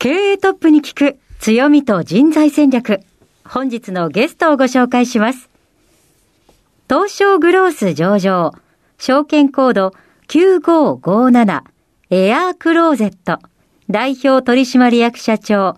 経営トップに聞く強みと人材戦略。本日のゲストをご紹介します。東証グロース上場証券コード9557エアークローゼット。代表取締役社長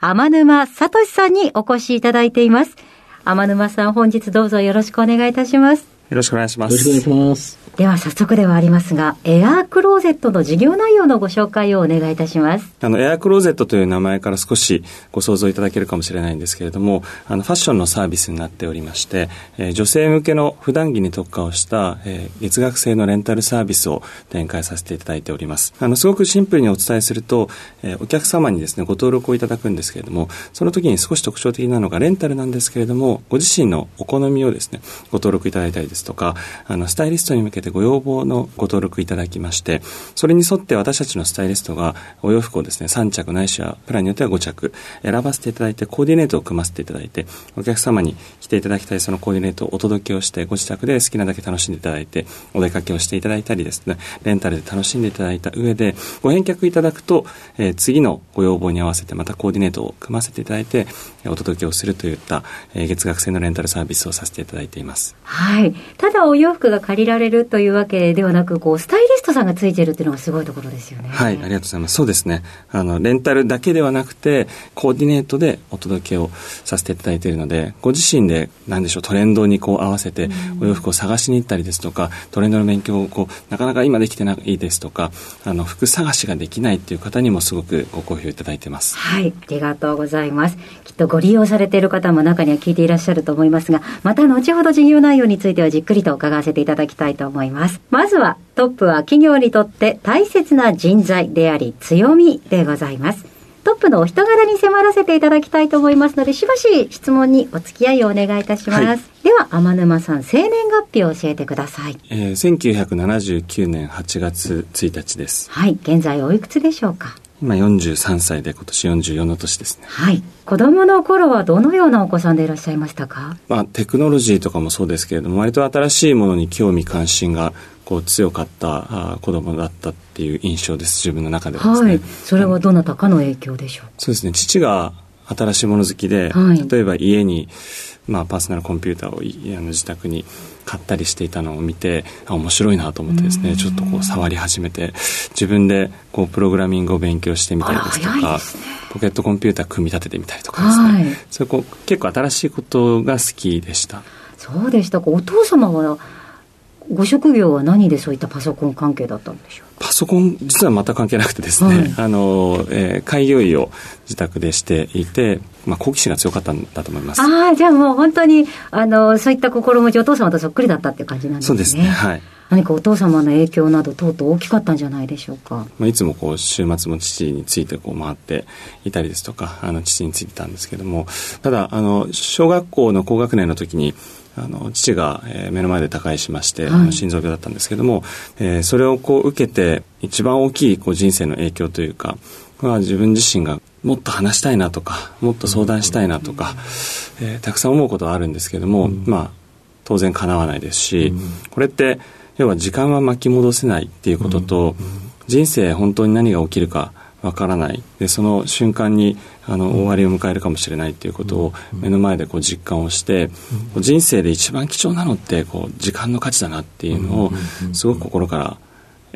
天沼聡さんにお越しいただいています。天沼さん本日どうぞよろしくお願いいたします。よろしくお願いしまよろしくお願いす。しますでは早速ではありますがエアークローゼットの事業内容のご紹介をお願いいたしますあの、エアークローゼットという名前から少しご想像いただけるかもしれないんですけれども、あの、ファッションのサービスになっておりまして、えー女性向けの普段着に特化をした、えー月額制のレンタルサービスを展開させていただいております。あの、すごくシンプルにお伝えすると、えーお客様にですね、ご登録をいただくんですけれども、その時に少し特徴的なのがレンタルなんですけれども、ご自身のお好みをですね、ご登録いただいたりですとか、あの、スタイリストに向けてご要望のご登録いただきまして、それに沿って私たちのスタイリストがお洋服をですね、3着ないしはプランによっては5着選ばせていただいて、コーディネートを組ませていただいて、お客様に着ていただきたいそのコーディネートをお届けをして、ご自宅で好きなだけ楽しんでいただいて、お出かけをしていただいたりですね、レンタルで楽しんでいただいた上で、ご返却いただくと、えー次のご要望に合わせてまたコーディネートを組ませていただいて、お届けをするといった、えー月額制のレンタルサービスをさせていただいています。はい。ただお洋服が借りられるというわけではなく、こう、スタイリストさんがついてるっていうのがすごいところですよね。はい、ありがとうございます。そうですね。あの、レンタルだけではなくて、コーディネートでお届けをさせていただいているので、ご自身で、なんでしょう、トレンドにこう合わせて、お洋服を探しに行ったりですとか、トレンドの勉強をこう、なかなか今できてないですとか、あの、服探しができないっていう方にもすごくご好評いただいてます。はい。ありがとうございます。きっとご利用されている方も中には聞いていらっしゃると思いますが、また後ほど事業内容についてはじっくりと伺わせていただきたいと思います。まずは、トップは企業にとって大切な人材であり強みでございます。トップのお人柄に迫らせていただきたいと思いますので、しばし質問にお付き合いをお願いいたします。はいでは、天沼さん、生年月日を教えてください。えー1979年8月1日です。はい。現在おいくつでしょうか？今43歳で今年44の年ですね。はい。子供の頃はどのようなお子さんでいらっしゃいましたか？まあ、テクノロジーとかもそうですけれども割と新しいものに興味関心がこう強かった子供だったっていう印象です自分の中ではですね、はい。それはどなたかの影響でしょう？そうですね父が新しいもの好きで、はい例えば家に、まあ、パーソナルコンピューターをいあの自宅に買ったりしていたのを見てあ面白いなと思ってですねちょっとこう触り始めて自分でこうプログラミングを勉強してみたりですとかねポケットコンピューター組み立ててみたりとかですね、はいそういうこう結構新しいことが好きでした。そうでしたか。お父様は、ご職業は何でそういったパソコン関係だったんでしょう？パソコン実は全く関係なくてですね、はいあの、えー開業医を自宅でしていて、まあ、好奇心が強かったんだと思います。ああ、じゃあもう本当に、あの、そういった心持ち、お父様とそっくりだったっていう感じなんですね。そうですね。はい。何かお父様の影響など、とうとう大きかったんじゃないでしょうか？まあ、いつもこう週末も父についてこう回っていたりですとかあの父についてたんですけどもただあの小学校の高学年の時にあの父が、えー目の前で他界しまして、はい。心臓病だったんですけども、えーそれをこう受けて一番大きいこう人生の影響というかは自分自身がもっと話したいなとかもっと相談したいなとか、えーたくさん思うことはあるんですけども、まあ当然叶わないですし、これって要は時間は巻き戻せないっていうことと、人生本当に何が起きるかわからない。でその瞬間にあの終わりを迎えるかもしれないっていうことを目の前でこう実感をして、人生で一番貴重なのってこう時間の価値だなっていうのをすごく心から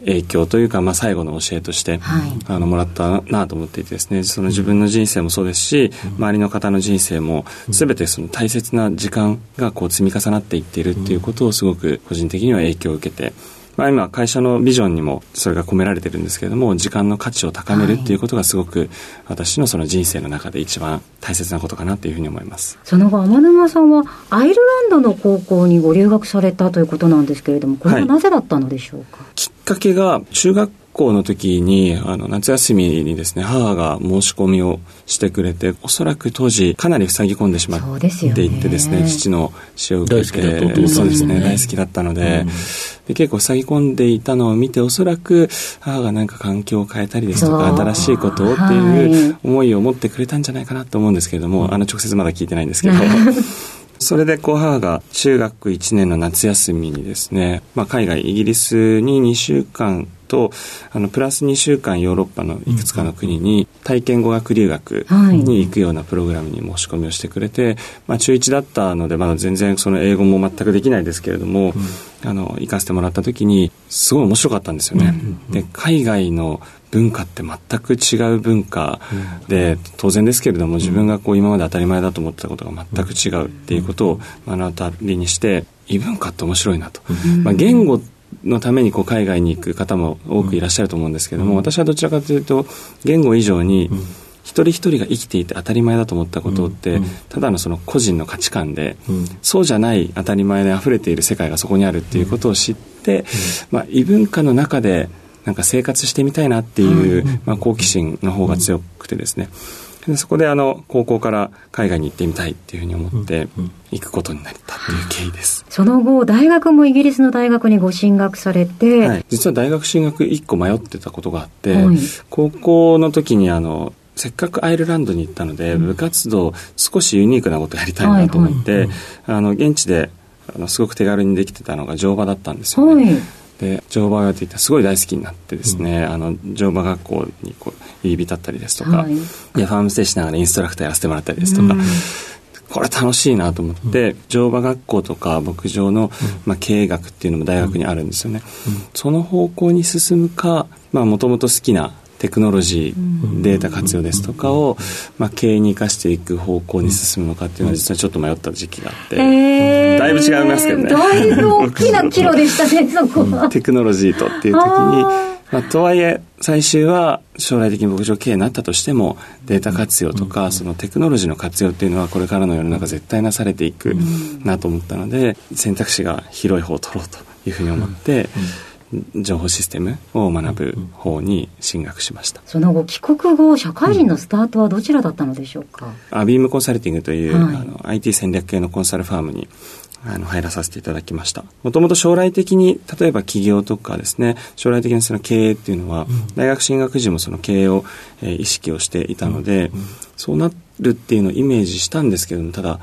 影響というか、まあ、最後の教えとして、はい、あのもらったなと思っていてですね。その自分の人生もそうですし、周りの方の人生も全てその大切な時間がこう積み重なっていっているっていうことをすごく個人的には影響を受けて。まあ、今会社のビジョンにもそれが込められてるんですけれども時間の価値を高めるっていうことがすごく私のその人生の中で一番大切なことかなというふうに思います。その後天沼さんはアイルランドの高校にご留学されたということなんですけれどもこれはなぜだったのでしょうか、はい、きっかけが中学校の時に、あの、夏休みにですね、母が申し込みをしてくれて、おそらく当時かなり塞ぎ込んでしまっていってですね、すね。父の死を受けて、そうですね、大好きだったので、うん、で結構塞ぎ込んでいたのを見て、おそらく母が何か環境を変えたりですとか、新しいことをっていう思いを持ってくれたんじゃないかなと思うんですけれども、あの、直接まだ聞いてないんですけど、それでこう母が中学1年の夏休みにですね、まあ、海外イギリスに2週間とあのプラス2週間ヨーロッパのいくつかの国に体験語学留学に行くようなプログラムに申し込みをしてくれて、まあ、中1だったのでまだ全然その英語も全くできないですけれども、あの行かせてもらった時にすごい面白かったんですよね。で海外の文化って全く違う文化で、当然ですけれども自分がこう今まで当たり前だと思ってたことが全く違うっていうことを目の当たりにして異文化って面白いなと。まあ、言語のためにこう海外に行く方も多くいらっしゃると思うんですけれども、私はどちらかというと言語以上に、一人一人が生きていて当たり前だと思ったことって、ただのその個人の価値観で、そうじゃない当たり前で溢れている世界がそこにあるっていうことを知って、まあ、異文化の中でなんか生活してみたいなっていう、まあ、好奇心の方が強くてですね、でそこであの高校から海外に行ってみたいっていうふうに思って行くことになったっていう経緯です、その後大学もイギリスの大学にご進学されて、はい、実は大学進学1個迷ってたことがあって、はい、高校の時にあのせっかくアイルランドに行ったので、部活動少しユニークなことやりたいなと思って、あの現地であのすごく手軽にできてたのが乗馬だったんですよね。はいで乗馬をやっていたすごい大好きになってですね、うん、あの乗馬学校にこう入り浸ったりですとか、はい、でファームステーしながらインストラクターやらせてもらったりですとか、うん、これ楽しいなと思って、うん、乗馬学校とか牧場の、まあ、経営学っていうのも大学にあるんですよね、その方向に進むかもともと好きなテクノロジー、データ活用ですとかを、まあ、経営に生かしていく方向に進むのかっていうのは実はちょっと迷った時期があって、えー、だいぶ違いますけどね。だいぶ大きな岐路でしたねそこは。テクノロジーとっていう時にまあ、とはいえ最終は将来的に牧場経営になったとしてもデータ活用とかそのテクノロジーの活用っていうのはこれからの世の中絶対なされていくなと思ったので選択肢が広い方を取ろうというふうに思って、情報システムを学ぶ方に進学しました、その後帰国後社会人のスタートはどちらだったのでしょうか、アビームコンサルティングという、はい、あの IT 戦略系のコンサルファームにあの入らさせていただきました。もともと将来的に例えば企業とかですね将来的なその経営っていうのは、うん、大学進学時もその経営を、えー、意識をしていたので、うん。うん、そうなるっていうのをイメージしたんですけどもただ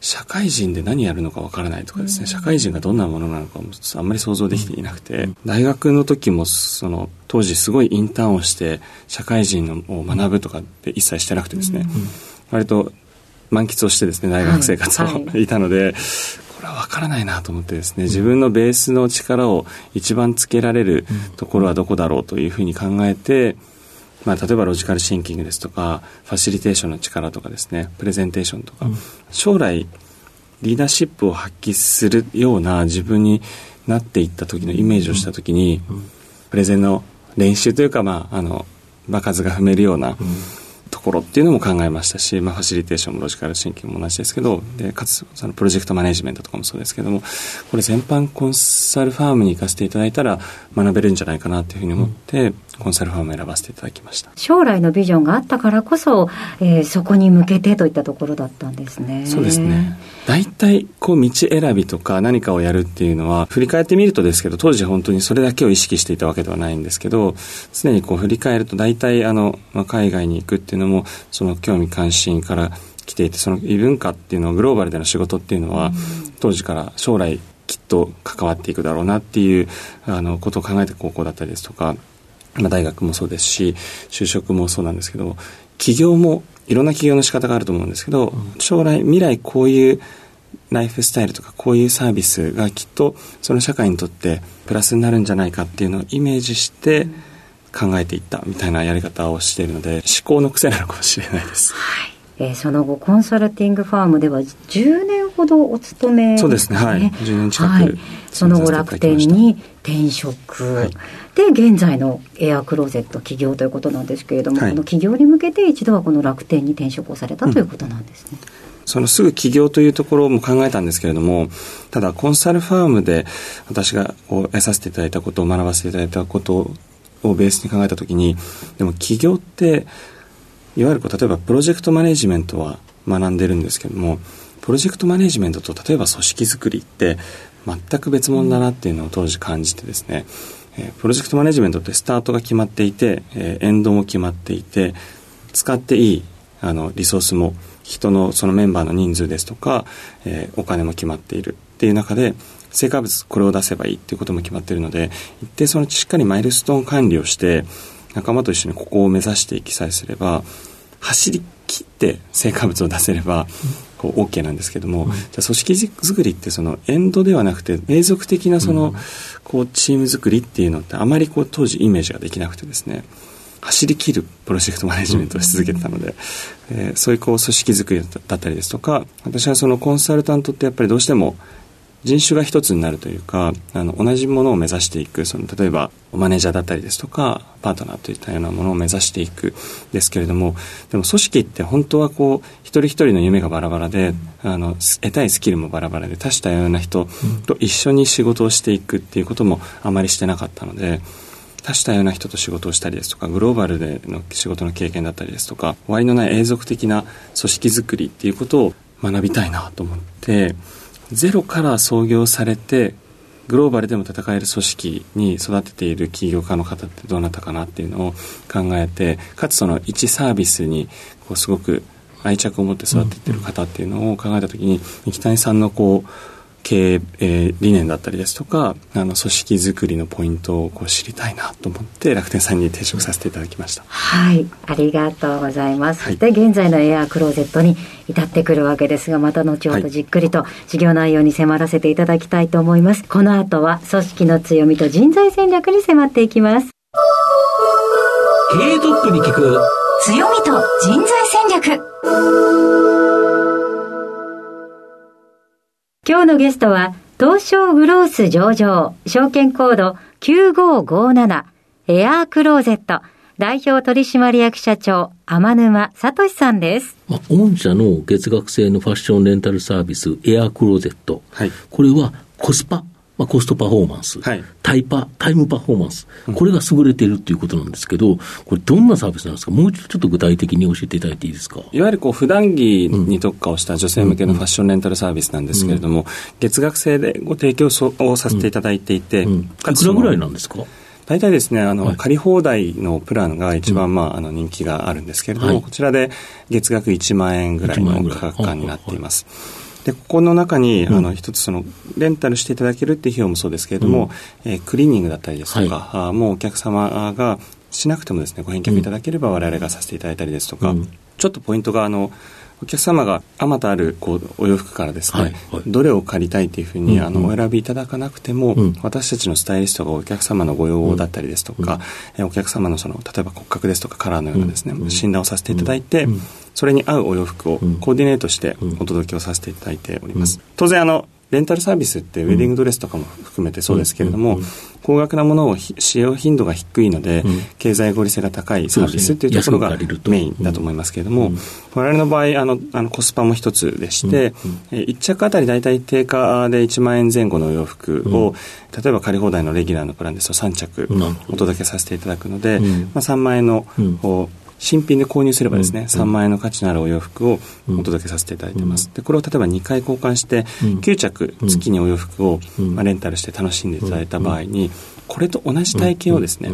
社会人で何やるのかわからないとかですね、社会人がどんなものなのかもあんまり想像できていなくて、大学の時もその当時すごいインターンをして社会人を学ぶとかって一切してなくてですね、割と満喫をしてですね大学生活を、はい、いたのでこれは分からないなと思ってですね自分のベースの力を一番つけられるところはどこだろうというふうに考えて、まあ、例えばロジカルシンキングですとかファシリテーションの力とかですねプレゼンテーションとか、うん、将来リーダーシップを発揮するような自分になっていった時のイメージをした時に、うん、プレゼンの練習というか、まあ、あの場数が踏めるような、ところっていうのも考えましたし、まあ、ファシリテーションもロジカルシンキングも同じですけどでかつそのプロジェクトマネジメントとかもそうですけどもこれ全般コンサルファームに行かせていただいたら学べるんじゃないかなっていうふうに思って、うん、コンサルファームを選ばせていただきました。将来のビジョンがあったからこそ、えー、そこに向けてといったところだったんですね。そうですね。大体こう道選びとか何かをやるっていうのは振り返ってみるとですけど当時本当にそれだけを意識していたわけではないんですけど常にこう振り返ると大体あの、まあ、海外に行くっていうのもその興味関心から来ていてその異文化っていうのはグローバルでの仕事っていうのは、当時から将来きっと関わっていくだろうなっていうあのことを考えて高校だったりですとか、まあ、大学もそうですし就職もそうなんですけど企業もいろんな企業の仕方があると思うんですけど、将来未来こういうライフスタイルとかこういうサービスがきっとその社会にとってプラスになるんじゃないかっていうのをイメージして考えていったみたいなやり方をしているので思考の癖なのかもしれないです。はいえー、その後コンサルティングファームでは10年ほどお勤め、ね、そうですね。はい。10年近く、はい、その後楽天に転職、はい、で現在のエアクローゼット起業ということなんですけれども、はい、この起業に向けて一度はこの楽天に転職をされたということなんですね、うん。そのすぐ起業というところも考えたんですけれども、ただコンサルファームで私が得させていただいたことを学ばせていただいたことをベースに考えたときに、でも起業って、いわゆるこう例えばプロジェクトマネジメントは学んでるんですけども、プロジェクトマネジメントと例えば組織づくりって全く別物だなっていうのを当時感じてですね、え、プロジェクトマネジメントってスタートが決まっていて、え、エンドも決まっていて、使っていいあのリソースも人のそのメンバーの人数ですとか、え、お金も決まっているっていう中で成果物これを出せばいいっていうことも決まっているので一定そのしっかりマイルストーン管理をして仲間と一緒にここを目指していきさえすれば走り切って成果物を出せればこう OK なんですけども、うん、じゃあ組織づくりってそのエンドではなくて永続的なその、こうチーム作りっていうのってあまりこう当時イメージができなくてですね。走り切るプロジェクトマネジメントをし続けてたので、えー、そういうこう組織づくりだったりですとか私はそのコンサルタントってやっぱりどうしても人種が一つになるというかあの同じものを目指していくその例えばマネージャーだったりですとかパートナーといったようなものを目指していくですけれどもでも組織って本当はこう一人一人の夢がバラバラで、あの得たいスキルもバラバラで多種多様な人と一緒に仕事をしていくっていうこともあまりしてなかったので。多種多様な人と仕事をしたりですとかグローバルでの仕事の経験だったりですとか終わりのない永続的な組織づくりっていうことを学びたいなと思ってゼロから創業されてグローバルでも戦える組織に育てている起業家の方ってどなたかなっていうのを考えてかつその一サービスにこうすごく愛着を持って育ててる方っていうのを考えた時に三木谷さんのこう経営、えー、理念だったりですとかあの組織づくりのポイントをこう知りたいなと思って楽天さんに転職させていただきました。はい。ありがとうございます、はい、そして現在のエアークローゼットに至ってくるわけですがまた後ほどじっくりと事業内容に迫らせていただきたいと思います、はい、この後は組織の強みと人材戦略に迫っていきます。経営トップに聞く。強みと人材戦略今日のゲストは、東証グロース上場、証券コード9557、エアークローゼット、代表取締役社長、天沼聡さんです。まあ、御社の月額制のファッションレンタルサービス、エアークローゼット。はい、これはコスパまあ、コストパフォーマンス、はい、タイパ、タイムパフォーマンス、これが優れているということなんですけど、これ、どんなサービスなんですか、もう一度ちょっと具体的に教えていただいていいですか？いわゆるこう普段着に特化をした女性向けのファッションレンタルサービスなんですけれども、月額制でご提供をさせていただいていて、うん。うん、いくらぐらいなんですか？大体ですね、あの、はい、借り放題のプランが一番、まあ、あの、人気があるんですけれども、はい、こちらで月額1万円ぐらいの価格感になっています。でここの中に、うん、あの一つそのレンタルしていただけるっていう費用もそうですけれども、うん、えー、クリーニングだったりですとか、はい、あもうお客様がしなくてもですねご返却いただければ我々がさせていただいたりですとか、うん、ちょっとポイントがあのお客様があまたあるこうお洋服からですね、はいはい、どれを借りたいというふうに、うんうん、あのお選びいただかなくても、うん、私たちのスタイリストがお客様のご要望だったりですとか、うん、お客様のその例えば骨格ですとかカラーのようなですね、うん、診断をさせていただいて、それに合うお洋服をコーディネートしてお届けをさせていただいております。当然あのレンタルサービスってウェディングドレスとかも含めてそうですけれども、高額なものを使用頻度が低いので、経済合理性が高いサービスっていうところがメインだと思いますけれども、我々の場合あのあのコスパも一つでして、う1着あたり大体定価で1万円前後の洋服を、例えば借り放題のレギュラーのプランですと3着お届けさせていただくので、まあ、3万円の、新品で購入すればですね、うん、3万円の価値のあるお洋服をお届けさせていただいてます。で、これを例えば2回交換して、9着月にお洋服を、まあ、レンタルして楽しんでいただいた場合に、これと同じ体験をですね、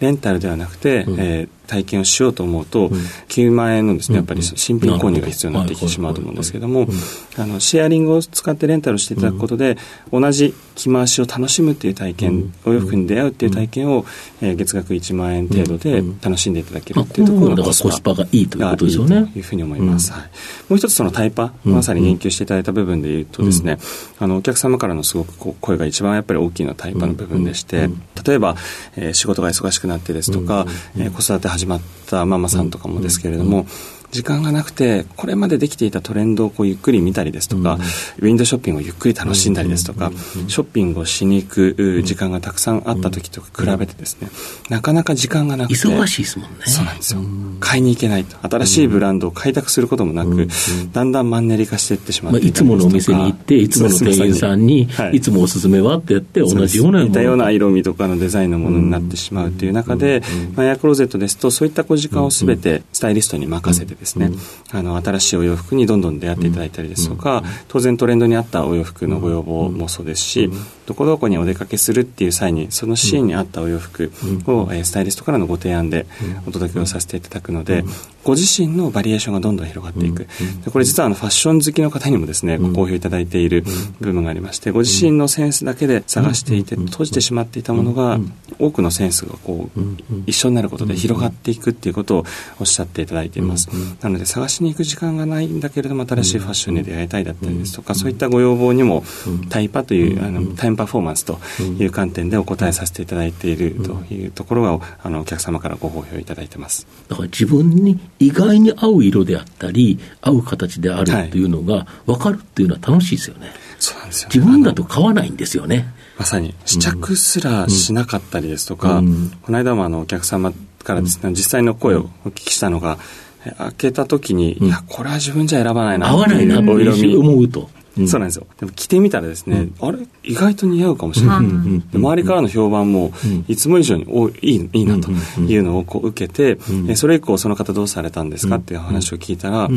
レンタルではなくて、えー、体験をしようと思うと、9万円のですね、やっぱり新品購入が必要になってきてしまうと思うんですけども、あの、シェアリングを使ってレンタルしていただくことで、同じ着回しを楽しむっていう体験、お洋服に出会うっていう体験を、えー、月額1万円程度で楽しんでいただけるっていうところがコスパがいいということですよね。というふうに思います。はい、もう一つそのタイパ、まさに言及していただいた部分で言うとですね、あの、お客様からのすごく声が一番やっぱり大きいのはタイパの部分でして、例えば、えー、仕事が忙しくなってですとか、えー、子育て始まったママさんとかもですけれども、時間がなくて、これまでできていたトレンドをこうゆっくり見たりですとか、ウィンドショッピングをゆっくり楽しんだりですとか、ショッピングをしに行く時間がたくさんあった時と比べてですね、なかなか時間がなくて。忙しいですもんね。そうなんですよ。買いに行けないと。新しいブランドを開拓することもなく、だんだんマンネリ化していってしまっていいつものお店に行って、いつもの店員さんに、い。つもおすすめはってやって、同じような似たような色味とかのデザインのものになってしまうという中で、まあ、エアクローゼットですと、そういった小時間をすべてスタイリストに任せてですね、あの新しいお洋服にどんどん出会っていただいたりですとか、当然トレンドに合ったお洋服のご要望もそうですし、どこどこにお出かけするっていう際にそのシーンに合ったお洋服を、えスタイリストからのご提案でお届けをさせていただくので、ご自身のバリエーションがどんどん広がっていく、でこれ実はあのファッション好きの方にもですねご好評いただいている部分がありましてご自身のセンスだけで探していて閉じてしまっていたものが多くのセンスがこう一緒になることで広がっていくっていうことをおっしゃっていただいています。なので探しに行く時間がないんだけれども新しいファッションに出会いたいだったりですとかそういったご要望にもタイパというあのタイムパフォーマンスという観点でお答えさせていただいているというところがあのお客様からご好評いただいてます。だから自分に意外に合う色であったり合う形であるっていうのが分かるっていうのは楽しいですよね、そうなんですよ、ね、自分だと買わないんですよね。まさに試着すらしなかったりですとか、うん、この間もあのお客様からですね、実際の声をお聞きしたのが、開けた時に、いや、これは自分じゃ選ばないな合わないなお色味思うと。そうなんですよ。でも着てみたらですね、あれ意外と似合うかもしれない。周りからの評判も、いつも以上においいいいなというのをこう受けて、それ以降その方どうされたんですかっていう話を聞いたら、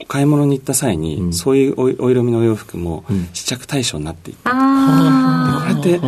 お買い物に行った際に、そういうお色味のお洋服も試着対象になっていった。これって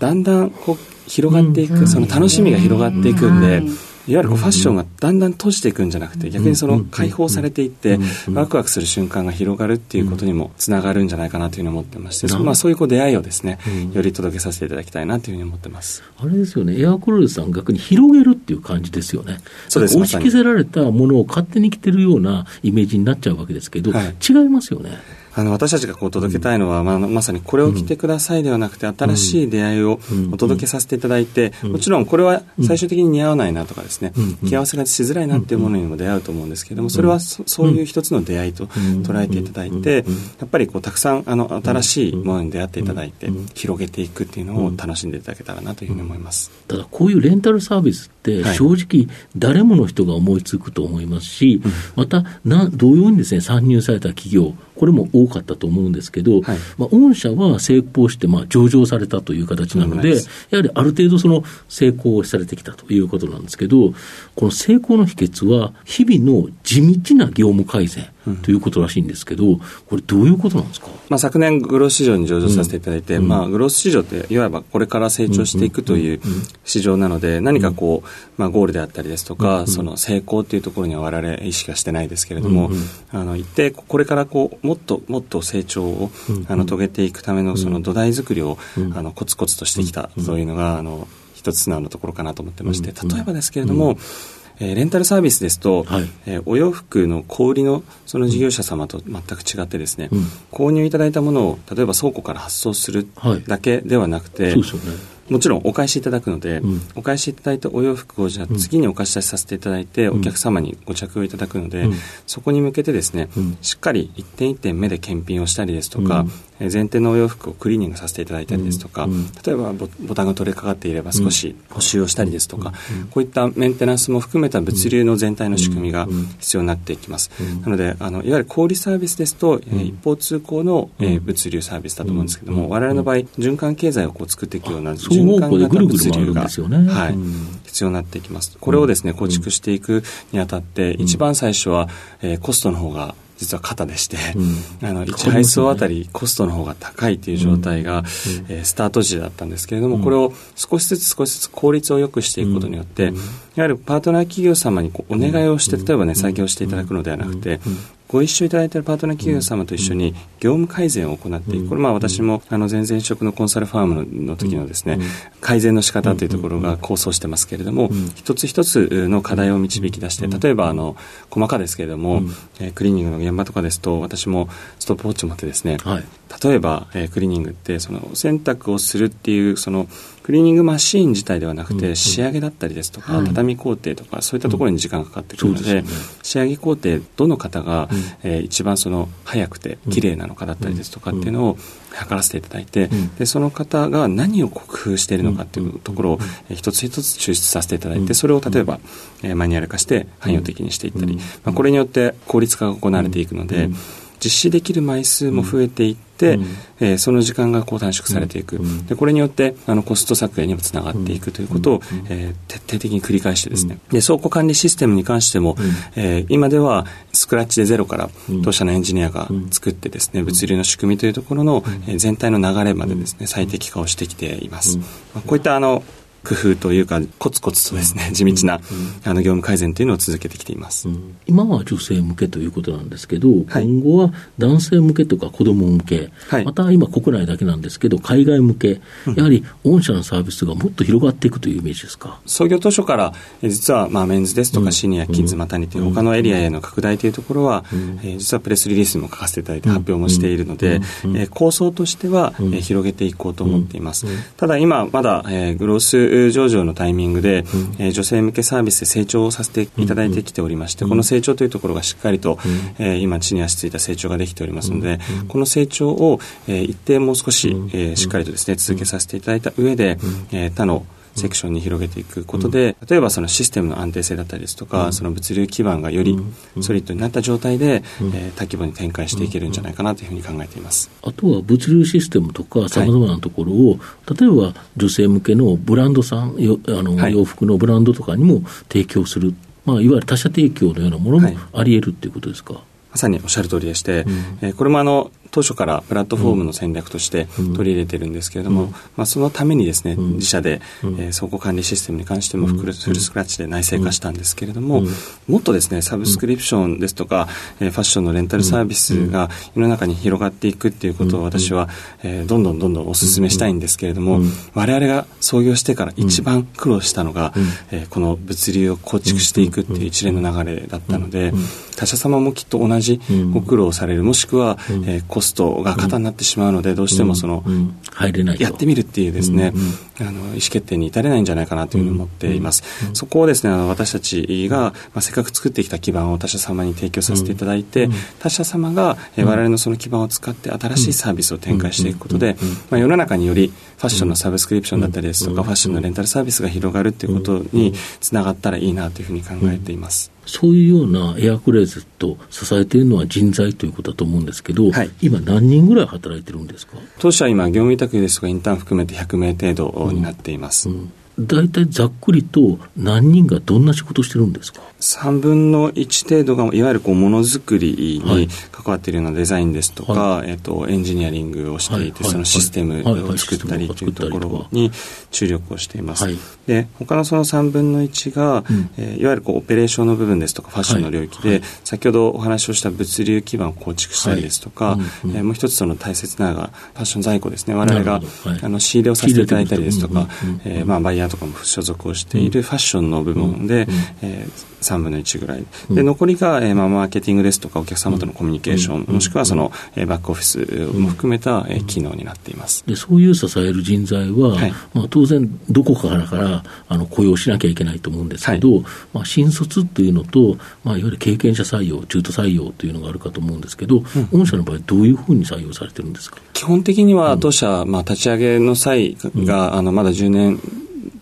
だんだんこう広がっていく、その楽しみが広がっていくんで、いわゆるこうファッションがだんだん閉じていくんじゃなくて、逆にその解放されていって、ワクワクする瞬間が広がるっていうことにもつながるんじゃないかなというふうに思ってまして、まあ、そういうこう出会いをですね、より届けさせていただきたいなというふうに思ってます。あれですよね、エアコロルさん逆に広げるっていう感じですよね。そうです。押し着せられたものを勝手に着てるようなイメージになっちゃうわけですけど、はい、違いますよね。あの私たちがこう届けたいのは、まあ、まさにこれを着てくださいではなくて、新しい出会いをお届けさせていただいて、もちろんこれは最終的に似合わないなとかですね、着合わせがしづらいなっていうものにも出会うと思うんですけれども、それはそそういう一つの出会いと捉えていただいて、やっぱりこうたくさんあの新しいものに出会っていただいて、広げていくっていうのを楽しんでいただけたらなというふうに思います。ただこういうレンタルサービスって正直誰もの人が思いつくと思いますし、またな同様にですね参入された企業これも多かったと思うんですけど、はい、まあ、御社は成功して、まあ、上場されたという形なので、やはりある程度その成功されてきたということなんですけど、この成功の秘訣は、日々の地道な業務改善。ということらしいんですけど、これ、どういうことなんですか、まあ、昨年、グロース市場に上場させていただいて、うん、まあ、グロース市場って、いわばこれから成長していくという市場なので、何かこう、まあ、ゴールであったりですとか、その成功というところには我々意識はしてないですけれども、あの一定、これからこうもっともっと成長を、あの遂げていくためのその土台作りを、あのコツコツとしてきたというのが、あの一つ素直なところかなと思ってまして、例えばですけれども、えー、レンタルサービスですと、はい、えー、お洋服の小売りのその事業者様と全く違ってですね、うん、購入いただいたものを例えば倉庫から発送するだけではなくて、はい、ね。もちろんお返しいただくので、うん、お返しいただいたお洋服をじゃあ次にお貸し出しさせていただいて、お客様にご着用いただくので、うん、そこに向けてですね、しっかり一点一点目で検品をしたりですとか、前提のお洋服をクリーニングさせていただいたりですとか、例えばボタンが取れかかっていれば少し補修をしたりですとか、こういったメンテナンスも含めた物流の全体の仕組みが必要になっていきます。なのであのいわゆる小売サービスですと、え一方通行の、え物流サービスだと思うんですけども、我々の場合循環経済をこう作っていくような循環型物流が、ね、はい、必要になっていきます。これをですね構築していくにあたって、一番最初は、えー、コストの方が実は肩でして、うん、あの1配送あたりコストの方が高いという状態が、うん、えー、スタート時だったんですけれども、これを少しずつ少しずつ効率を良くしていくことによって、やはりパートナー企業様にこうお願いをして、例えばね、作業していただくのではなくて、ご一緒いただいているパートナー企業様と一緒に業務改善を行っていく。これまあ私もあの前々職のコンサルファームの時のですね、改善の仕方というところが構想してますけれども、一つ一つの課題を導き出して、例えばあの、細かですけれども、えクリーニングの現場とかですと、私もストップウォッチを持ってですね、はい、例えば、えクリーニングってその洗濯をするっていうそのクリーニングマシーン自体ではなくて、仕上げだったりですとか、畳工程とか、そういったところに時間がかかってくるので、仕上げ工程、どの方が、え一番その早くて綺麗なのかだったりですとかっていうのを測らせていただいて、でその方が何を工夫しているのかっていうところを、え一つ一つ抽出させていただいて、それを例えば、えマニュアル化して汎用的にしていったり、まあ、これによって効率化が行われていくので、実施できる枚数も増えていって、うん、えー、その時間がこう短縮されていく、うん、でこれによってあのコスト削減にもつながっていくということを、えー、徹底的に繰り返してですね、で倉庫管理システムに関しても、えー、今ではスクラッチでゼロから当社のエンジニアが作ってですね物流の仕組みというところの、えー、全体の流れまでですね最適化をしてきています。まあ、こういったあの工夫というか、コツコツとですね、地道な、あの業務改善というのを続けてきています。今は女性向けということなんですけど、はい、今後は男性向けとか子供向け、はい、また今国内だけなんですけど、海外向け、やはり御社のサービスがもっと広がっていくというイメージですか？創業当初から、実はまあメンズですとかシニア、キッズ、マタニティ、他のエリアへの拡大というところは、え実はプレスリリースも書かせていただいて発表もしているので、え構想としては、え広げていこうと思っています。ただ今まだ、えグロース上場のタイミングで、うん、えー、女性向けサービスで成長をさせていただいてきておりまして、この成長というところがしっかりと、えー、今地に足ついた成長ができておりますので、この成長を、えー、一定もう少し、えー、しっかりとですね続けさせていただいた上で、えー、他のセクションに広げていくことで、例えばそのシステムの安定性だったりですとか、その物流基盤がよりソリッドになった状態で、えー、多規模に展開していけるんじゃないかなというふうに考えています。あとは物流システムとかさまざまなところを、はい、例えば女性向けのブランドさん、よあの、はい、洋服のブランドとかにも提供する、まあ、いわゆる他社提供のようなものもあり得るっていうことですか？まさにおっしゃる通りでして、うん、えー、これもあの当初からプラットフォームの戦略として取り入れてるんですけれども、うん、まあ、そのためにですね、自社で、えー、倉庫管理システムに関してもフルスクラッチで内製化したんですけれども、もっとですねサブスクリプションですとか、えー、ファッションのレンタルサービスが世の中に広がっていくっていうことを私は、えー、どんどんどんどんお勧めしたいんですけれども、我々が創業してから一番苦労したのが、えー、この物流を構築していくっていう一連の流れだったので、他社様もきっと同じご苦労される、もしくは、えー、コストが肩になってしまうので、どうしてもその、入れないやってみるっていうですね、あの意思決定に至れないんじゃないかなというふうに思っています。そこをですね、あの私たちが、まあ、せっかく作ってきた基盤を他社様に提供させていただいて、他社様が、えー、我々のその基盤を使って新しいサービスを展開していくことで、まあ、世の中によりファッションのサブスクリプションだったりですとか、ファッションのレンタルサービスが広がるということにつながったらいいなというふうに考えています。そういうようなエアクレーズと支えているのは人材ということだと思うんですけど、はい、今何人ぐらい働いてるんですか？当社は今、業務委託ですとかインターン含めて100名程度になっています。うん。うん。大体ざっくりと何人がどんな仕事してるんですか？3分の1程度がいわゆるこうものづくりに関わっているようなデザインですとか、はい、えっと、エンジニアリングをしていて、はい、そのシステムを作ったりというところに注力をしています。で他のその3分の1が、うん、えー、いわゆるこうオペレーションの部分ですとかファッションの領域で、先ほどお話をした物流基盤を構築したりですとか、うんうん、えー、もう一つその大切なのがファッション在庫ですね。我々が、あの仕入れをさせていただいたりですとか、えー、まあ、バイヤーとかも所属をしているファッションの部門で、えー、3分の1ぐらい。で、残りが、えーまあ、マーケティングですとか、お客様とのコミュニケーション、もしくはその、えー、バックオフィスも含めた、えー、機能になっています。でそういう支える人材は、はい、まあ、当然、どこかからからあの雇用しなきゃいけないと思うんですけど、はい、まあ、新卒っていうのと、まあ、いわゆる経験者採用、中途採用というのがあるかと思うんですけど、御社の場合、どういうふうに採用されてるんですか？基本的には、当社、まあ、立ち上げの際が、あのまだ10年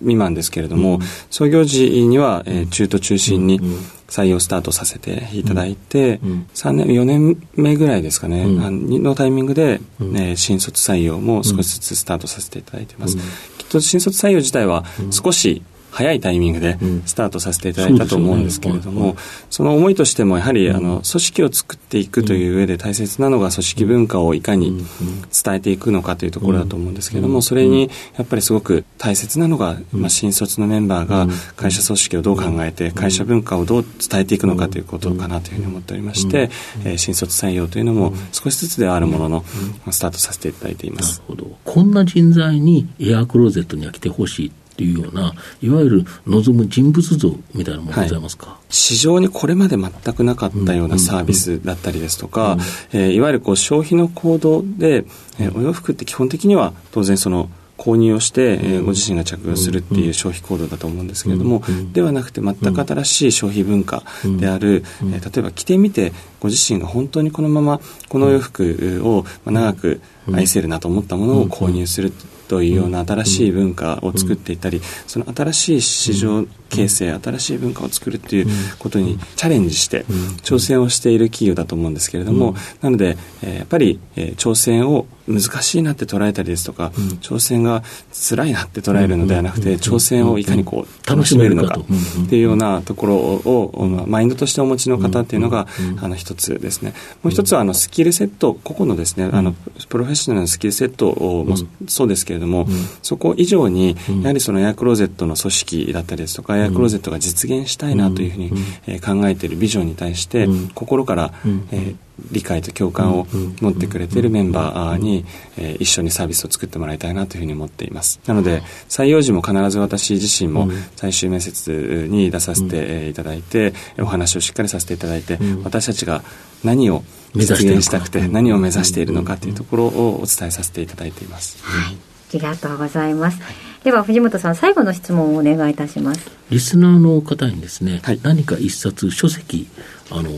未満ですけれども、うん、創業時には、えー、中途中心に採用スタートさせていただいて、うん、3年4年目ぐらいですかね、うん、のタイミングで、ね、新卒採用も少しずつスタートさせていただいてます、きっと新卒採用自体は少し早いタイミングでスタートさせていただいたと思うんですけれども、その思いとしてもやはりあの組織を作っていくという上で大切なのが組織文化をいかに伝えていくのかというところだと思うんですけれども、それにやっぱりすごく大切なのが、まあ、新卒のメンバーが会社組織をどう考えて、会社文化をどう伝えていくのかということかなというふうに思っておりまして、え新卒採用というのも少しずつではあるものの、スタートさせていただいています。なるほど。こんな人材にエアークローゼットには来てほしいっていうような、いわゆる望む人物像みたいなものございますか、はい、市場にこれまで全くなかったようなサービスだったりですとか、えいわゆるこう消費の行動で、えー、お洋服って基本的には当然その購入をして、えー、ご自身が着用するっていう消費行動だと思うんですけれども、ではなくて全く新しい消費文化である、えー、例えば着てみてご自身が本当にこのままこの洋服を長く愛せるなと思ったものを購入するというような新しい文化を作っていったり、その新しい市場形成、新しい文化を作るっていうことにチャレンジして挑戦をしている企業だと思うんですけれども、なので、えやっぱり、え挑戦を難しいなって捉えたりですとか、挑戦が辛いなって捉えるのではなくて、挑戦をいかにこう楽しめるのか。っていうようなところを、マインドとしてお持ちの方っていうのが、あの一つですね。もう一つはあのスキルセット、個々のですね、あのプロフェッショナルのスキルセットもそうですけれども、そこ以上にやはりそのエアクローゼットの組織だったりですとか、エアクローゼットが実現したいなというふうに、え考えているビジョンに対して、心から、えー理解と共感を持ってくれているメンバーに、えー、一緒にサービスを作ってもらいたいなというふうに思っています。なので採用時も必ず私自身も最終面接に出させていただいて、お話をしっかりさせていただいて、私たちが何を実現したくて何を目指しているのかというところをお伝えさせていただいています。はい。ありがとうございます。では藤本さん最後の質問をお願いいたします。リスナーの方にですね、はい、何か一冊書籍あの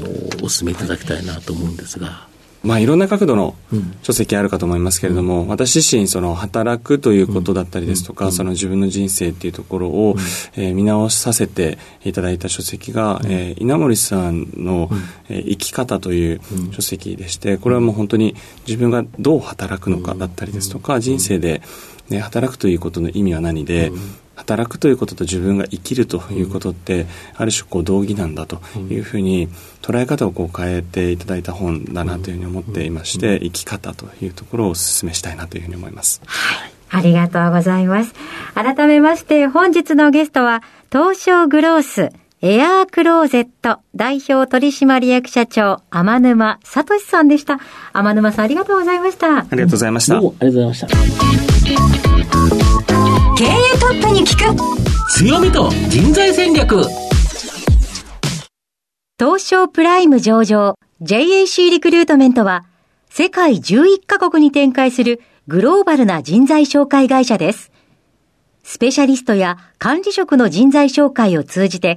お勧めいただきたいなと思うんですが。まあ、いろんな角度の書籍あるかと思いますけれども、うん、私自身その働くということだったりですとか、うん、その自分の人生っていうところを、うん、えー、見直させていただいた書籍が、うん、えー、稲森さんの、えー、生き方という書籍でしてこれはもう本当に自分がどう働くのかだったりですとか、人生で、ね、働くということの意味は何で、働くということと自分が生きるということって、ある種こう同義なんだというふうに捉え方をこう変えていただいた本だなというふうに思っていまして、生き方というところをお勧めしたいなというふうに思います。はい。ありがとうございます。改めまして本日のゲストは、東証グロースエアークローゼット代表取締役社長、天沼聡さんでした。天沼さんありがとうございました。ありがとうございました。どうもありがとうございました。経営トップに聞く強みと人材戦略東証プライム上場 JAC リクルートメントは世界11カ国に展開するグローバルな人材紹介会社です。スペシャリストや管理職の人材紹介を通じて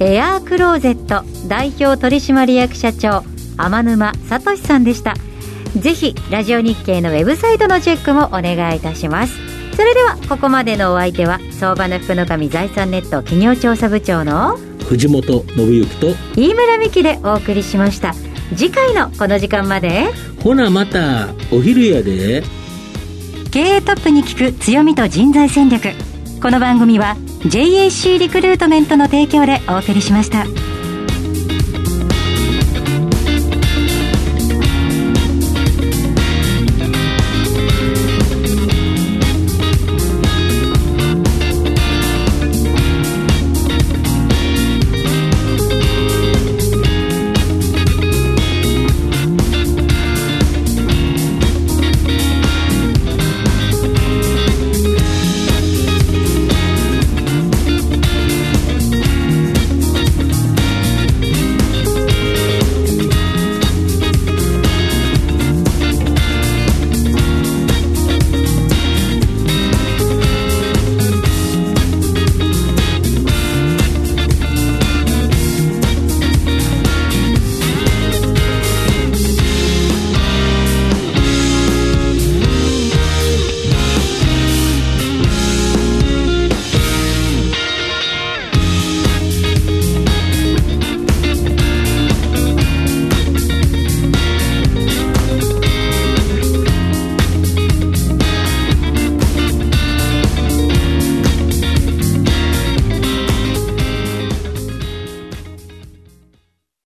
エアークローゼット代表取締役社長天沼聡さんでした。ぜひラジオ日経のウェブサイトのチェックもお願いいたします。それではここまでのお相手は相場の福の神財産ネット企業調査部長の藤本信之と飯村美希でお送りしました。次回のこの時間までほなまたお昼やで。経営トップに聞く強みと人材戦略。この番組は JAC リクルートメントの提供でお送りしました。